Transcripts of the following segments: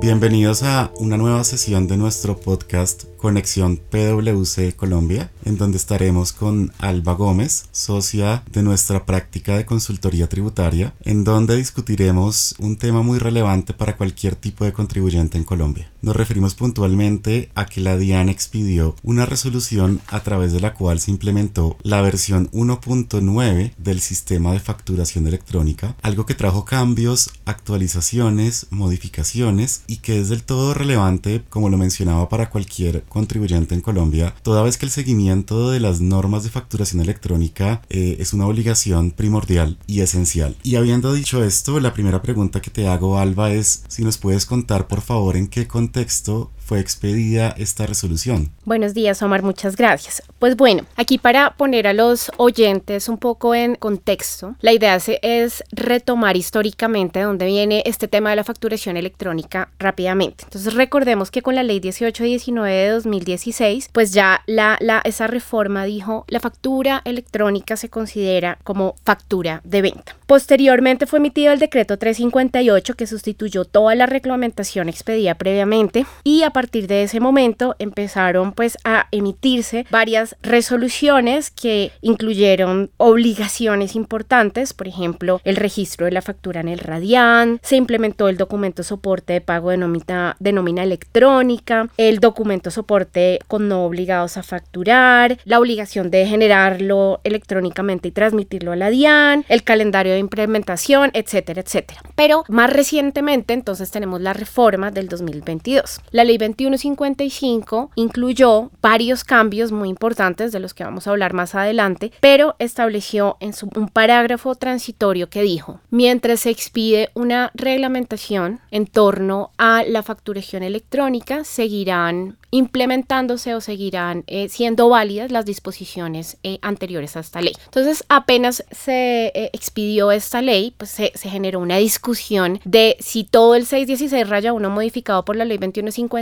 Bienvenidos a una nueva sesión de nuestro podcast Conexión PwC Colombia, en donde estaremos con Alba Gómez, socia de nuestra práctica de consultoría tributaria, en donde discutiremos un tema muy relevante para cualquier tipo de contribuyente en Colombia. Nos referimos puntualmente a que la DIAN expidió una resolución a través de la cual se implementó la versión 1.9 del sistema de facturación electrónica, algo que trajo cambios, actualizaciones, modificaciones y que es del todo relevante, como lo mencionaba, para cualquier contribuyente en Colombia, toda vez que el seguimiento de las normas de facturación electrónica eh, es una obligación primordial y esencial. Y habiendo dicho esto, la primera pregunta que te hago, Alba, es si nos puedes contar por favor en qué contexto fue expedida esta resolución. Buenos días, Omar, muchas gracias. Pues bueno, aquí para poner a los oyentes un poco en contexto, la idea es retomar históricamente de dónde viene este tema de la facturación electrónica rápidamente. Entonces recordemos que con la ley 1819 de 2016, pues ya la, esa reforma dijo la factura electrónica se considera como factura de venta. Posteriormente fue emitido el decreto 358 que sustituyó toda la reglamentación expedida previamente y a partir de ese momento empezaron pues a emitirse varias resoluciones que incluyeron obligaciones importantes, por ejemplo, el registro de la factura en el Radian, se implementó el documento soporte de pago de nómina, de nómina electrónica, el documento soporte con no obligados a facturar, la obligación de generarlo electrónicamente y transmitirlo a la DIAN, el calendario de implementación, etcétera, etcétera. Pero más recientemente entonces tenemos la reforma del 2022. La ley 2155 incluyó varios cambios muy importantes de los que vamos a hablar más adelante, pero estableció en su, un parágrafo transitorio que dijo, mientras se expide una reglamentación en torno a la facturación electrónica, seguirán implementándose o seguirán eh, siendo válidas las disposiciones eh, anteriores a esta ley. Entonces, apenas se eh, expidió esta ley, pues se, se, generó una discusión de si todo el 616 raya 1 modificado por la ley 2155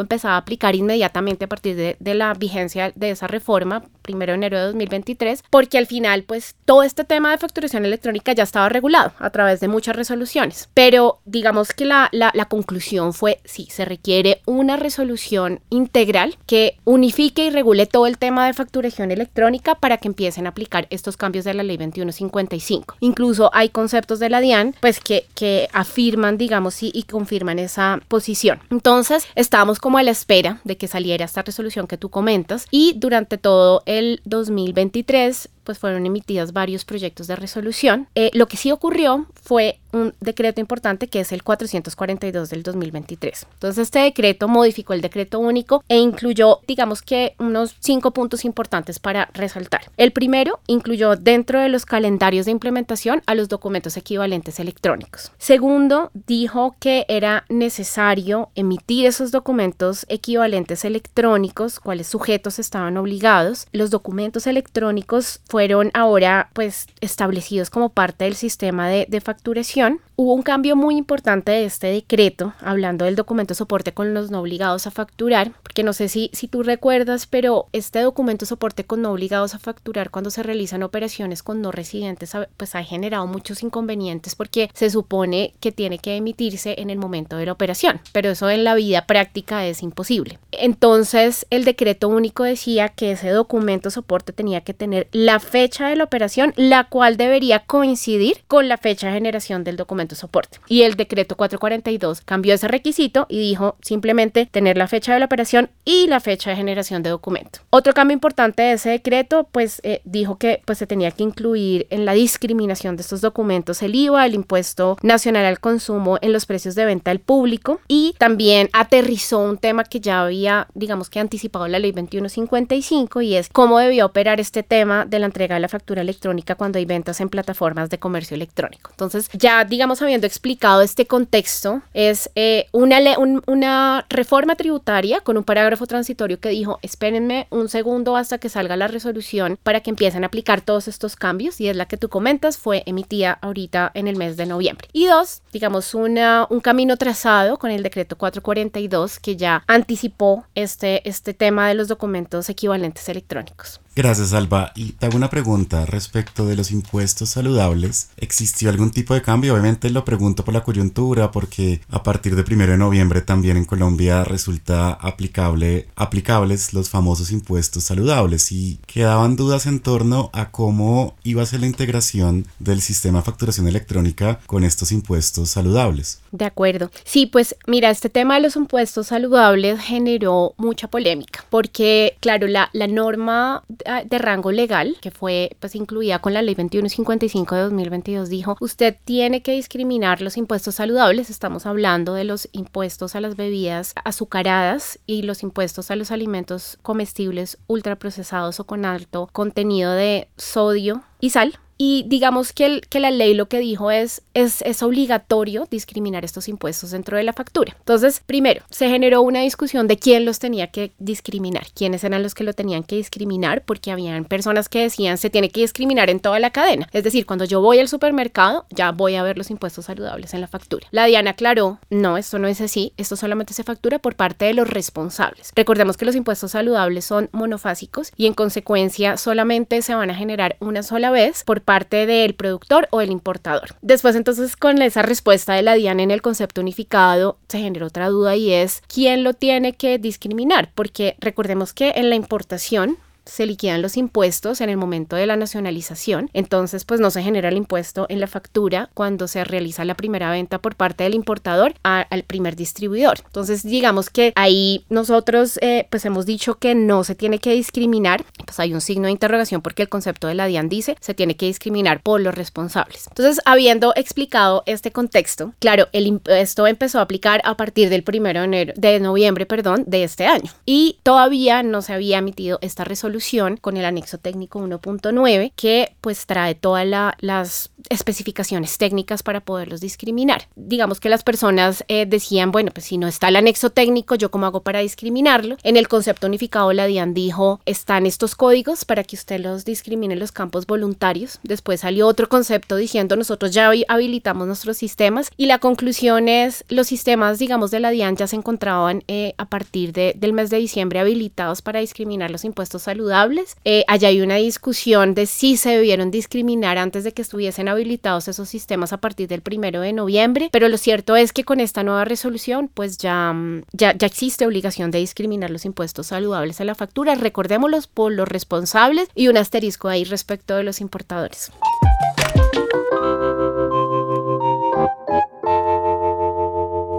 empezaba a aplicar inmediatamente a partir de, de la vigencia de esa reforma, primero de enero de 2023, porque al final, pues todo este tema de facturación electrónica ya estaba regulado a través de muchas resoluciones. Pero digamos que la, la, la conclusión fue, sí, se requiere una resolución integral que unifique y regule todo el tema de facturación electrónica para que empiecen a aplicar estos cambios de la ley 2155. Incluso hay conceptos de la DIAN pues que, que afirman, digamos, y, y confirman esa posición. Entonces, estábamos como a la espera de que saliera esta resolución que tú comentas y durante todo el 2023 pues fueron emitidos varios proyectos de resolución. Eh, lo que sí ocurrió fue un decreto importante que es el 442 del 2023. Entonces este decreto modificó el decreto único e incluyó, digamos que, unos cinco puntos importantes para resaltar. El primero incluyó dentro de los calendarios de implementación a los documentos equivalentes electrónicos. Segundo, dijo que era necesario emitir esos documentos equivalentes electrónicos, cuáles sujetos estaban obligados. Los documentos electrónicos fueron ahora pues establecidos como parte del sistema de, de, facturación. Hubo un cambio muy importante de este decreto, hablando del documento soporte con los no obligados a facturar, porque no sé si, si tú recuerdas, pero este documento soporte con no obligados a facturar cuando se realizan operaciones con no residentes, pues ha generado muchos inconvenientes porque se supone que tiene que emitirse en el momento de la operación, pero eso en la vida práctica es imposible. Entonces el decreto único decía que ese documento soporte tenía que tener la fecha de la operación, la cual debería coincidir con la fecha de generación del documento soporte. Y el decreto 442 cambió ese requisito y dijo simplemente tener la fecha de la operación y la fecha de generación de documento. Otro cambio importante de ese decreto, pues eh, dijo que pues se tenía que incluir en la discriminación de estos documentos el IVA, el impuesto nacional al consumo en los precios de venta al público y también aterrizó un tema que ya había, digamos que anticipado la ley 2155 y es cómo debía operar este tema de la entrega de la factura electrónica cuando hay ventas en plataformas de comercio electrónico. Entonces, ya digamos habiendo explicado este contexto, es eh, una, un, una reforma tributaria con un parágrafo transitorio que dijo, espérenme un segundo hasta que salga la resolución para que empiecen a aplicar todos estos cambios y es la que tú comentas, fue emitida ahorita en el mes de noviembre. Y dos, digamos, una, un camino trazado con el decreto 442 que ya anticipó este, este tema de los documentos equivalentes electrónicos. Gracias, Alba. Y te hago una pregunta respecto de los impuestos saludables. ¿Existió algún tipo de cambio? Obviamente lo pregunto por la coyuntura, porque a partir de primero de noviembre también en Colombia resulta aplicable, aplicables los famosos impuestos saludables y quedaban dudas en torno a cómo iba a ser la integración del sistema de facturación electrónica con estos impuestos saludables. De acuerdo. Sí, pues mira, este tema de los impuestos saludables generó mucha polémica, porque claro, la, la norma de rango legal, que fue pues incluida con la ley 2155 de 2022, dijo, usted tiene que discriminar los impuestos saludables, estamos hablando de los impuestos a las bebidas azucaradas y los impuestos a los alimentos comestibles ultraprocesados o con alto contenido de sodio y sal, y digamos que, el, que la ley lo que dijo es, es, obligatorio discriminar estos impuestos dentro de la factura. Entonces, primero, se generó una discusión de quién los tenía que discriminar, quiénes eran los que lo tenían que discriminar, porque habían personas que decían se tiene que discriminar en toda la cadena. Es decir, cuando yo voy al supermercado, ya voy a ver los impuestos saludables en la factura. La Diana aclaró, no, esto no es así, esto solamente se factura por parte de los responsables. Recordemos que los impuestos saludables son monofásicos y en consecuencia solamente se van a generar una sola vez por parte del productor o el importador. Después entonces con esa respuesta de la DIAN en el concepto unificado se generó otra duda y es quién lo tiene que discriminar, porque recordemos que en la importación se liquidan los impuestos en el momento de la nacionalización, entonces pues no se genera el impuesto en la factura cuando se realiza la primera venta por parte del importador al primer distribuidor. Entonces digamos que ahí nosotros eh, pues hemos dicho que no se tiene que discriminar, pues hay un signo de interrogación porque el concepto de la DIAN dice se tiene que discriminar por los responsables. Entonces habiendo explicado este contexto, claro, el impuesto empezó a aplicar a partir del primero de, enero, de noviembre perdón, de este año y todavía no se había emitido esta resolución con el anexo técnico 1.9 que pues trae todas las especificaciones técnicas para poderlos discriminar. Digamos que las personas eh, decían, bueno, pues si no está el anexo técnico, ¿yo cómo hago para discriminarlo? En el concepto unificado, la DIAN dijo, están estos códigos para que usted los discrimine en los campos voluntarios. Después salió otro concepto diciendo, nosotros ya habilitamos nuestros sistemas y la conclusión es, los sistemas, digamos, de la DIAN ya se encontraban eh, a partir del mes de diciembre habilitados para discriminar los impuestos saludables eh, allá hay una discusión de si se debieron discriminar antes de que estuviesen habilitados esos sistemas a partir del primero de noviembre, pero lo cierto es que con esta nueva resolución pues ya, mm, ya, ya existe obligación de discriminar los impuestos saludables a la factura, recordémoslos por los responsables y un asterisco ahí respecto de los importadores.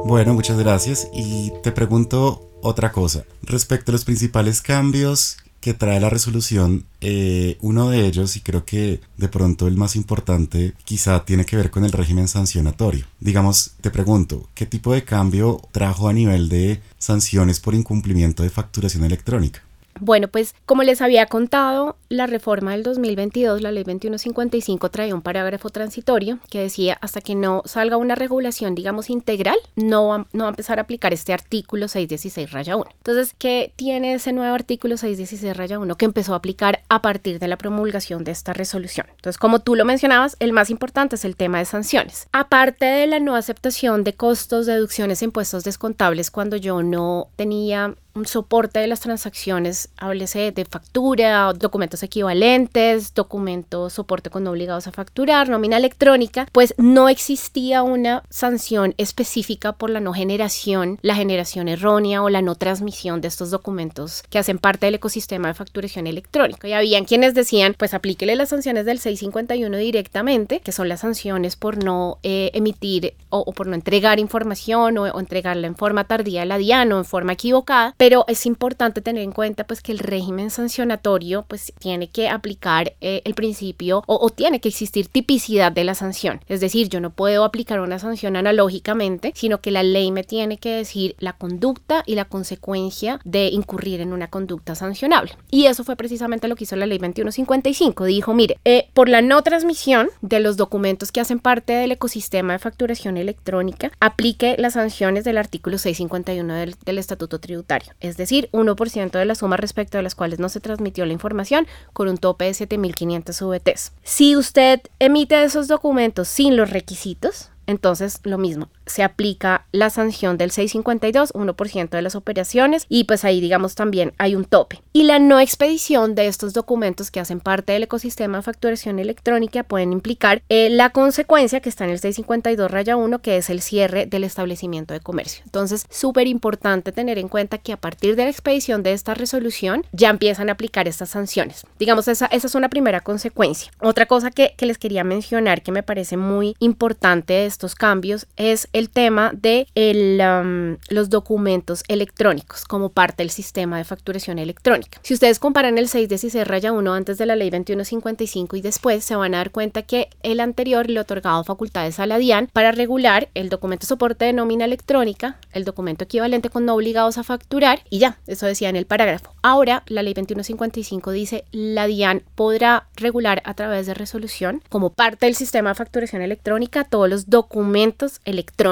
Bueno, muchas gracias. Y te pregunto otra cosa. Respecto a los principales cambios que trae la resolución, eh, uno de ellos, y creo que de pronto el más importante, quizá tiene que ver con el régimen sancionatorio. Digamos, te pregunto, ¿qué tipo de cambio trajo a nivel de sanciones por incumplimiento de facturación electrónica? Bueno, pues como les había contado, la reforma del 2022, la ley 2155, traía un parágrafo transitorio que decía hasta que no salga una regulación, digamos, integral, no va, a empezar a aplicar este artículo 616 raya 1. Entonces, ¿qué tiene ese nuevo artículo 616 raya 1 que empezó a aplicar a partir de la promulgación de esta resolución? Entonces, como tú lo mencionabas, el más importante es el tema de sanciones. Aparte de la no aceptación de costos, deducciones e impuestos descontables cuando yo no tenía soporte de las transacciones, háblese de factura, documentos equivalentes, documentos soporte con obligados a facturar, nómina electrónica, pues no existía una sanción específica por la no generación, la generación errónea o la no transmisión de estos documentos que hacen parte del ecosistema de facturación electrónica. Y habían quienes decían, pues aplíquele las sanciones del 651 directamente, que son las sanciones por no eh, emitir o, por no entregar información o, entregarla en forma tardía a la DIAN o en forma equivocada pero es importante tener en cuenta pues que el régimen sancionatorio pues tiene que aplicar eh, el principio o, tiene que existir tipicidad de la sanción. Es decir, yo no puedo aplicar una sanción analógicamente, sino que la ley me tiene que decir la conducta y la consecuencia de incurrir en una conducta sancionable. Y eso fue precisamente lo que hizo la ley 2155. Dijo, mire, eh, por la no transmisión de los documentos que hacen parte del ecosistema de facturación electrónica, aplique las sanciones del artículo 651 del, del Estatuto Tributario es decir, 1% de la suma respecto a las cuales no se transmitió la información con un tope de 7.500 VTs. Si usted emite esos documentos sin los requisitos, entonces lo mismo, se aplica la sanción del 652, 1% de las operaciones, y pues ahí digamos también hay un tope. Y la no expedición de estos documentos que hacen parte del ecosistema de facturación electrónica pueden implicar eh, la consecuencia que está en el 652 raya 1, que es el cierre del establecimiento de comercio. Entonces, súper importante tener en cuenta que a partir de la expedición de esta resolución ya empiezan a aplicar estas sanciones. Digamos, esa, esa es una primera consecuencia. Otra cosa que, que les quería mencionar que me parece muy importante de estos cambios es el tema de um, los documentos electrónicos como parte del sistema de facturación electrónica. Si ustedes comparan el 616 raya 1 antes de la ley 2155 y después, se van a dar cuenta que el anterior le otorgaba facultades a la DIAN para regular el documento soporte de nómina electrónica, el documento equivalente con no obligados a facturar y ya, eso decía en el parágrafo. Ahora, la ley 2155 dice la DIAN podrá regular a través de resolución como parte del sistema de facturación electrónica todos los documentos electrónicos.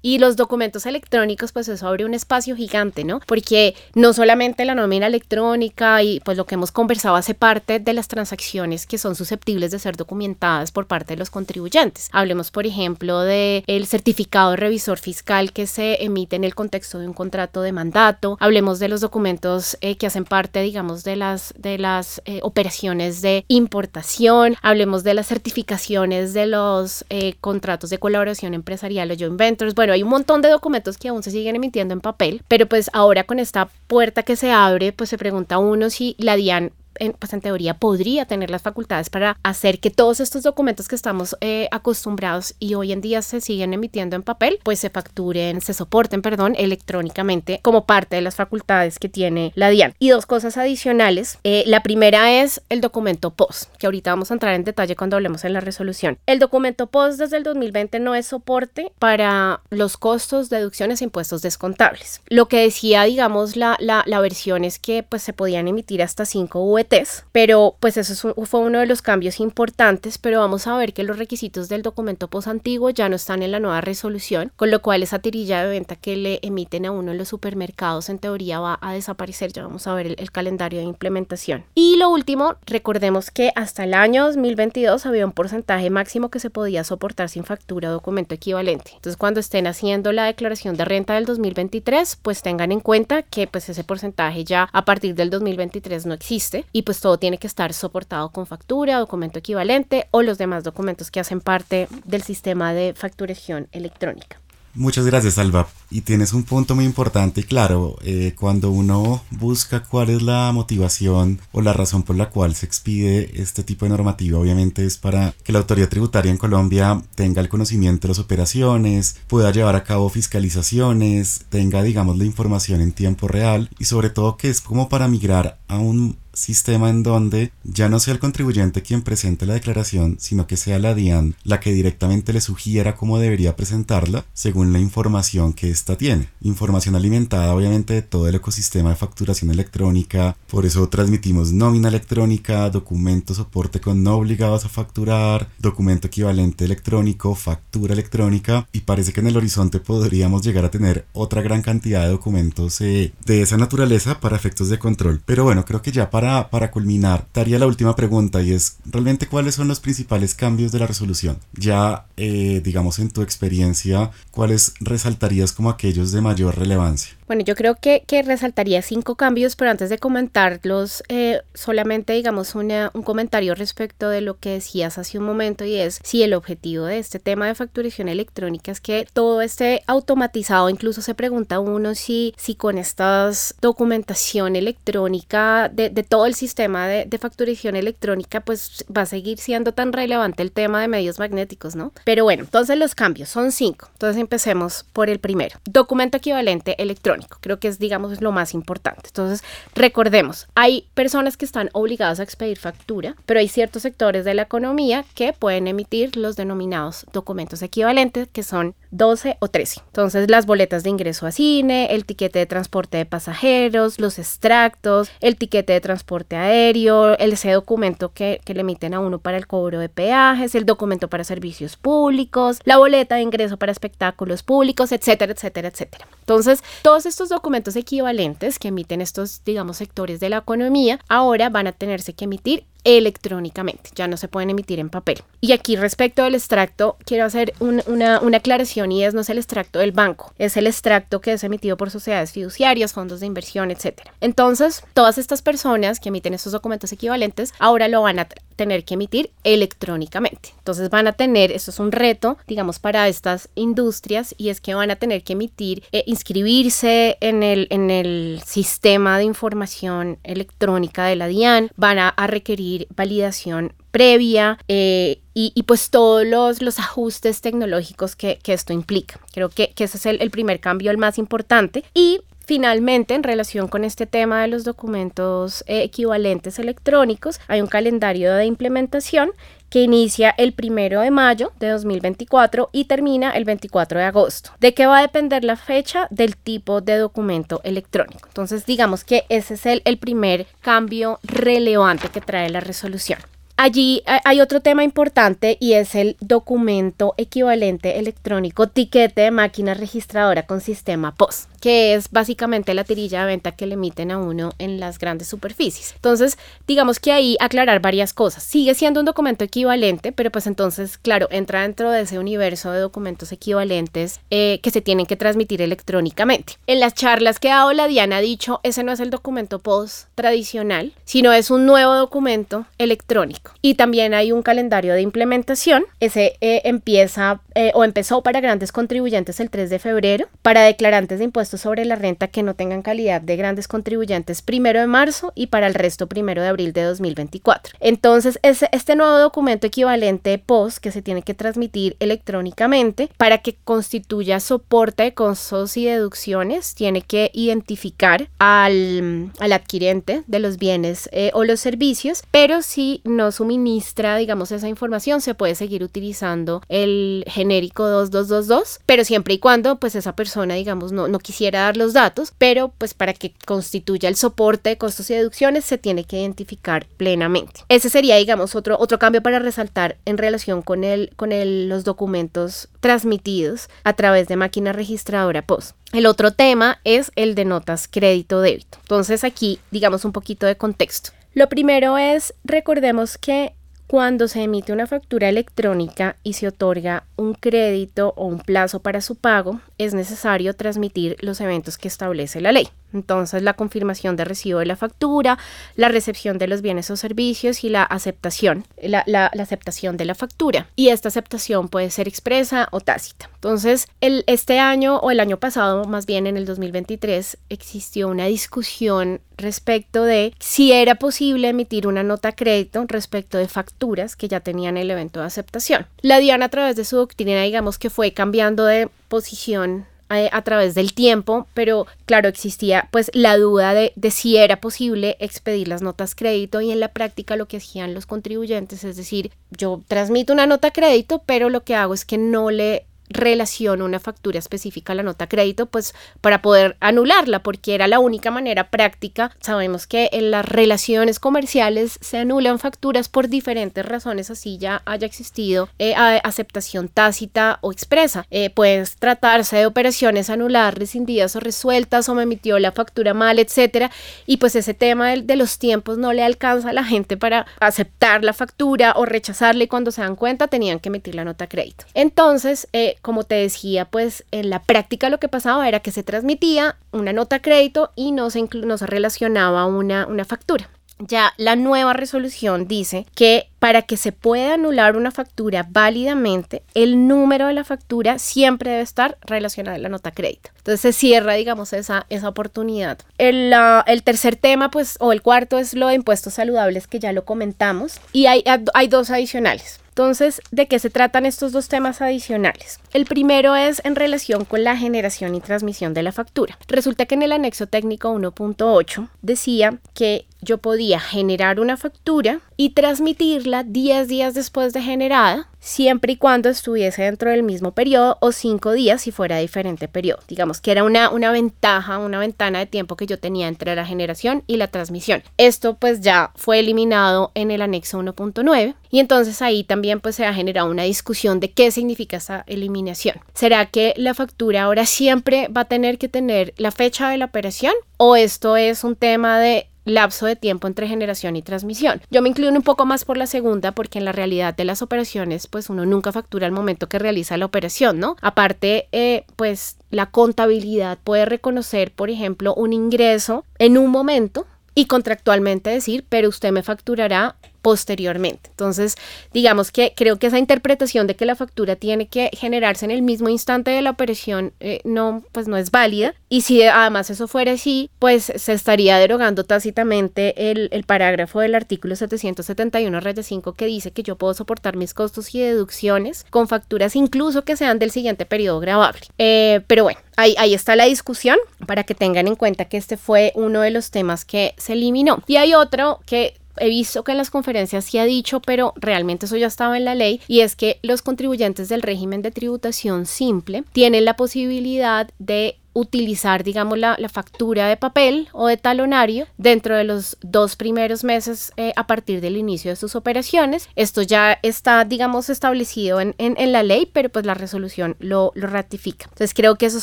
Y los documentos electrónicos, pues eso abre un espacio gigante, ¿no? Porque no solamente la nómina electrónica y pues lo que hemos conversado hace parte de las transacciones que son susceptibles de ser documentadas por parte de los contribuyentes. Hablemos, por ejemplo, de el certificado revisor fiscal que se emite en el contexto de un contrato de mandato. Hablemos de los documentos eh, que hacen parte, digamos, de las, de las eh, operaciones de importación. Hablemos de las certificaciones de los eh, contratos de colaboración empresarial o joint ventures. Bueno, hay un montón de documentos que aún se siguen emitiendo en papel, pero pues ahora con esta puerta que se abre, pues se pregunta uno si la DIAN en, pues en teoría podría tener las facultades para hacer que todos estos documentos que estamos eh, acostumbrados y hoy en día se siguen emitiendo en papel, pues se facturen, se soporten, perdón, electrónicamente como parte de las facultades que tiene la DIAN. Y dos cosas adicionales. Eh, la primera es el documento POS, que ahorita vamos a entrar en detalle cuando hablemos en la resolución. El documento POS desde el 2020 no es soporte para los costos, deducciones e impuestos descontables. Lo que decía, digamos, la, la, la versión es que pues se podían emitir hasta 5 UE pero pues eso fue uno de los cambios importantes, pero vamos a ver que los requisitos del documento post antiguo ya no están en la nueva resolución, con lo cual esa tirilla de venta que le emiten a uno en los supermercados en teoría va a desaparecer, ya vamos a ver el, el calendario de implementación. Y lo último, recordemos que hasta el año 2022 había un porcentaje máximo que se podía soportar sin factura o documento equivalente. Entonces cuando estén haciendo la declaración de renta del 2023, pues tengan en cuenta que pues ese porcentaje ya a partir del 2023 no existe y pues todo tiene que estar soportado con factura, documento equivalente o los demás documentos que hacen parte del sistema de facturación electrónica. Muchas gracias, Alba. Y tienes un punto muy importante y claro, eh, cuando uno busca cuál es la motivación o la razón por la cual se expide este tipo de normativa, obviamente es para que la autoridad tributaria en Colombia tenga el conocimiento de las operaciones, pueda llevar a cabo fiscalizaciones, tenga, digamos, la información en tiempo real y sobre todo que es como para migrar a un sistema en donde ya no sea el contribuyente quien presente la declaración, sino que sea la DIAN la que directamente le sugiera cómo debería presentarla según la información que ésta tiene. Información alimentada obviamente de todo el ecosistema de facturación electrónica, por eso transmitimos nómina electrónica, documento soporte con no obligados a facturar, documento equivalente electrónico, factura electrónica y parece que en el horizonte podríamos llegar a tener otra gran cantidad de documentos eh, de esa naturaleza para efectos de control. Pero bueno, creo que ya para para, culminar, te haría la última pregunta y es, ¿realmente cuáles son los principales cambios de la resolución? Ya, eh, digamos, en tu experiencia, ¿cuáles resaltarías como aquellos de mayor relevancia? Bueno, yo creo que, resaltaría cinco cambios, pero antes de comentarlos, eh, solamente digamos un comentario respecto de lo que decías hace un momento y es si el objetivo de este tema de facturación electrónica es que todo esté automatizado, incluso se pregunta uno si, si con esta documentación electrónica de, de todo el sistema de, de, facturación electrónica, pues va a seguir siendo tan relevante el tema de medios magnéticos, ¿no? Pero bueno, entonces los cambios son cinco. Entonces empecemos por el primero. Documento equivalente electrónico. Creo que es, digamos, lo más importante. Entonces, recordemos, hay personas que están obligadas a expedir factura, pero hay ciertos sectores de la economía que pueden emitir los denominados documentos equivalentes, que son 12 o 13. Entonces, las boletas de ingreso a cine, el tiquete de transporte de pasajeros, los extractos, el tiquete de transporte aéreo, el, ese documento que, que le emiten a uno para el cobro de peajes, el documento para servicios públicos, la boleta de ingreso para espectáculos públicos, etcétera, etcétera, etcétera. Entonces, todos estos documentos equivalentes que emiten estos, digamos, sectores de la economía, ahora van a tenerse que emitir electrónicamente, ya no se pueden emitir en papel. Y aquí respecto del extracto, quiero hacer una, una, aclaración y es no es el extracto del banco, es el extracto que es emitido por sociedades fiduciarias, fondos de inversión, etc. Entonces, todas estas personas que emiten estos documentos equivalentes ahora lo van a tener que emitir electrónicamente. Entonces van a tener, esto es un reto, digamos, para estas industrias y es que van a tener que emitir, eh, inscribirse en el, en el sistema de información electrónica de la DIAN, van a, requerir validación previa eh, y, pues todos los, los ajustes tecnológicos que, esto implica. Creo que, ese es el, el, primer cambio, el más importante. Y Finalmente, en relación con este tema de los documentos eh, equivalentes electrónicos, hay un calendario de implementación que inicia el primero de mayo de 2024 y termina el 24 de agosto. ¿De qué va a depender la fecha? Del tipo de documento electrónico. Entonces, digamos que ese es el, el primer cambio relevante que trae la resolución. Allí eh, hay otro tema importante y es el documento equivalente electrónico tiquete de máquina registradora con sistema POS, que es básicamente la tirilla de venta que le emiten a uno en las grandes superficies. Entonces, digamos que ahí aclarar varias cosas. Sigue siendo un documento equivalente, pero pues entonces, claro, entra dentro de ese universo de documentos equivalentes eh, que se tienen que transmitir electrónicamente. En las charlas que ha dado la Diana ha dicho, ese no es el documento POS tradicional, sino es un nuevo documento electrónico. Y también hay un calendario de implementación. Ese eh, empieza eh, o empezó para grandes contribuyentes el 3 de febrero, para declarantes de impuestos sobre la renta que no tengan calidad de grandes contribuyentes primero de marzo y para el resto primero de abril de 2024. Entonces, ese, este nuevo documento equivalente POS que se tiene que transmitir electrónicamente para que constituya soporte de costos y deducciones, tiene que identificar al, al adquirente de los bienes eh, o los servicios, pero si no suministra, digamos, esa información, se puede seguir utilizando el genérico 2222, pero siempre y cuando pues esa persona, digamos, no, no quisiera dar los datos, pero pues para que constituya el soporte de costos y deducciones se tiene que identificar plenamente. Ese sería, digamos, otro, otro cambio para resaltar en relación con, el, con el, los documentos transmitidos a través de máquina registradora POS. El otro tema es el de notas crédito-débito. Entonces aquí, digamos, un poquito de contexto. Lo primero es, recordemos que cuando se emite una factura electrónica y se otorga un crédito o un plazo para su pago, es necesario transmitir los eventos que establece la ley. Entonces, la confirmación de recibo de la factura, la recepción de los bienes o servicios y la aceptación, la, aceptación de la factura. Y esta aceptación puede ser expresa o tácita. Entonces, el, este año o el año pasado, más bien en el 2023, existió una discusión respecto de si era posible emitir una nota crédito respecto de facturas que ya tenían el evento de aceptación. La DIAN a través de su doctrina, digamos que fue cambiando de posición eh, a, través del tiempo, pero claro, existía pues la duda de, si era posible expedir las notas crédito y en la práctica lo que hacían los contribuyentes, es decir, yo transmito una nota crédito, pero lo que hago es que no le relaciona una factura específica a la nota crédito, pues para poder anularla, porque era la única manera práctica. Sabemos que en las relaciones comerciales se anulan facturas por diferentes razones, así ya haya existido eh, aceptación tácita o expresa. Eh, pues tratarse de operaciones anular, rescindidas o resueltas, o me emitió la factura mal, etcétera. Y pues ese tema de, los tiempos no le alcanza a la gente para aceptar la factura o rechazarle cuando se dan cuenta tenían que emitir la nota crédito. Entonces, eh, como te decía, pues en la práctica lo que pasaba era que se transmitía una nota crédito y no se, no se relacionaba una, una factura. Ya la nueva resolución dice que para que se pueda anular una factura válidamente, el número de la factura siempre debe estar relacionado a la nota crédito. Entonces se cierra, digamos, esa, esa oportunidad. El, el, tercer tema, pues, o el cuarto es lo de impuestos saludables, que ya lo comentamos. Y hay, hay dos adicionales. Entonces, ¿de qué se tratan estos dos temas adicionales? El primero es en relación con la generación y transmisión de la factura. Resulta que en el anexo técnico 1.8 decía que yo podía generar una factura y transmitirla 10 días después de generada, siempre y cuando estuviese dentro del mismo periodo o 5 días si fuera diferente periodo. Digamos que era una, una ventaja, una ventana de tiempo que yo tenía entre la generación y la transmisión. Esto pues ya fue eliminado en el anexo 1.9 y entonces ahí también pues se ha generado una discusión de qué significa esa eliminación. ¿Será que la factura ahora siempre va a tener que tener la fecha de la operación? ¿O esto es un tema de lapso de tiempo entre generación y transmisión. Yo me inclino un poco más por la segunda porque en la realidad de las operaciones pues uno nunca factura al momento que realiza la operación, ¿no? Aparte, eh, pues la contabilidad puede reconocer, por ejemplo, un ingreso en un momento y contractualmente decir, pero usted me facturará posteriormente. Entonces, digamos que creo que esa interpretación de que la factura tiene que generarse en el mismo instante de la operación eh, no, pues no es válida. Y si además eso fuera así, pues se estaría derogando tácitamente el, parágrafo del artículo 771 raya 5 que dice que yo puedo soportar mis costos y deducciones con facturas incluso que sean del siguiente periodo grabable. Eh, pero bueno, Ahí, ahí, está la discusión para que tengan en cuenta que este fue uno de los temas que se eliminó. Y hay otro que he visto que en las conferencias sí ha dicho, pero realmente eso ya estaba en la ley, y es que los contribuyentes del régimen de tributación simple tienen la posibilidad de utilizar, digamos, la, factura de papel o de talonario dentro de los dos primeros meses eh, a partir del inicio de sus operaciones. Esto ya está, digamos, establecido en, en, la ley, pero pues la resolución lo, lo ratifica. Entonces creo que esos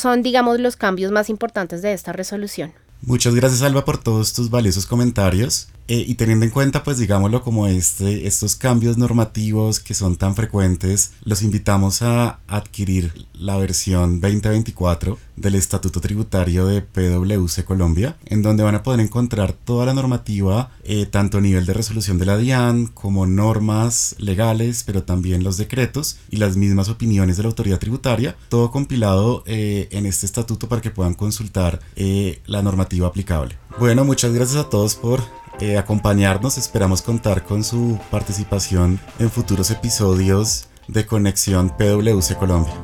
son, digamos, los cambios más importantes de esta resolución. Muchas gracias Alba por todos tus valiosos comentarios. Eh, y teniendo en cuenta, pues digámoslo como este, estos cambios normativos que son tan frecuentes, los invitamos a adquirir la versión 2024 del Estatuto Tributario de PwC Colombia, en donde van a poder encontrar toda la normativa, eh, tanto a nivel de resolución de la DIAN como normas legales, pero también los decretos y las mismas opiniones de la autoridad tributaria, todo compilado eh, en este estatuto para que puedan consultar la normativa aplicable. Bueno, muchas gracias a todos por eh, acompañarnos. Esperamos contar con su participación en futuros episodios de Conexión PwC Colombia.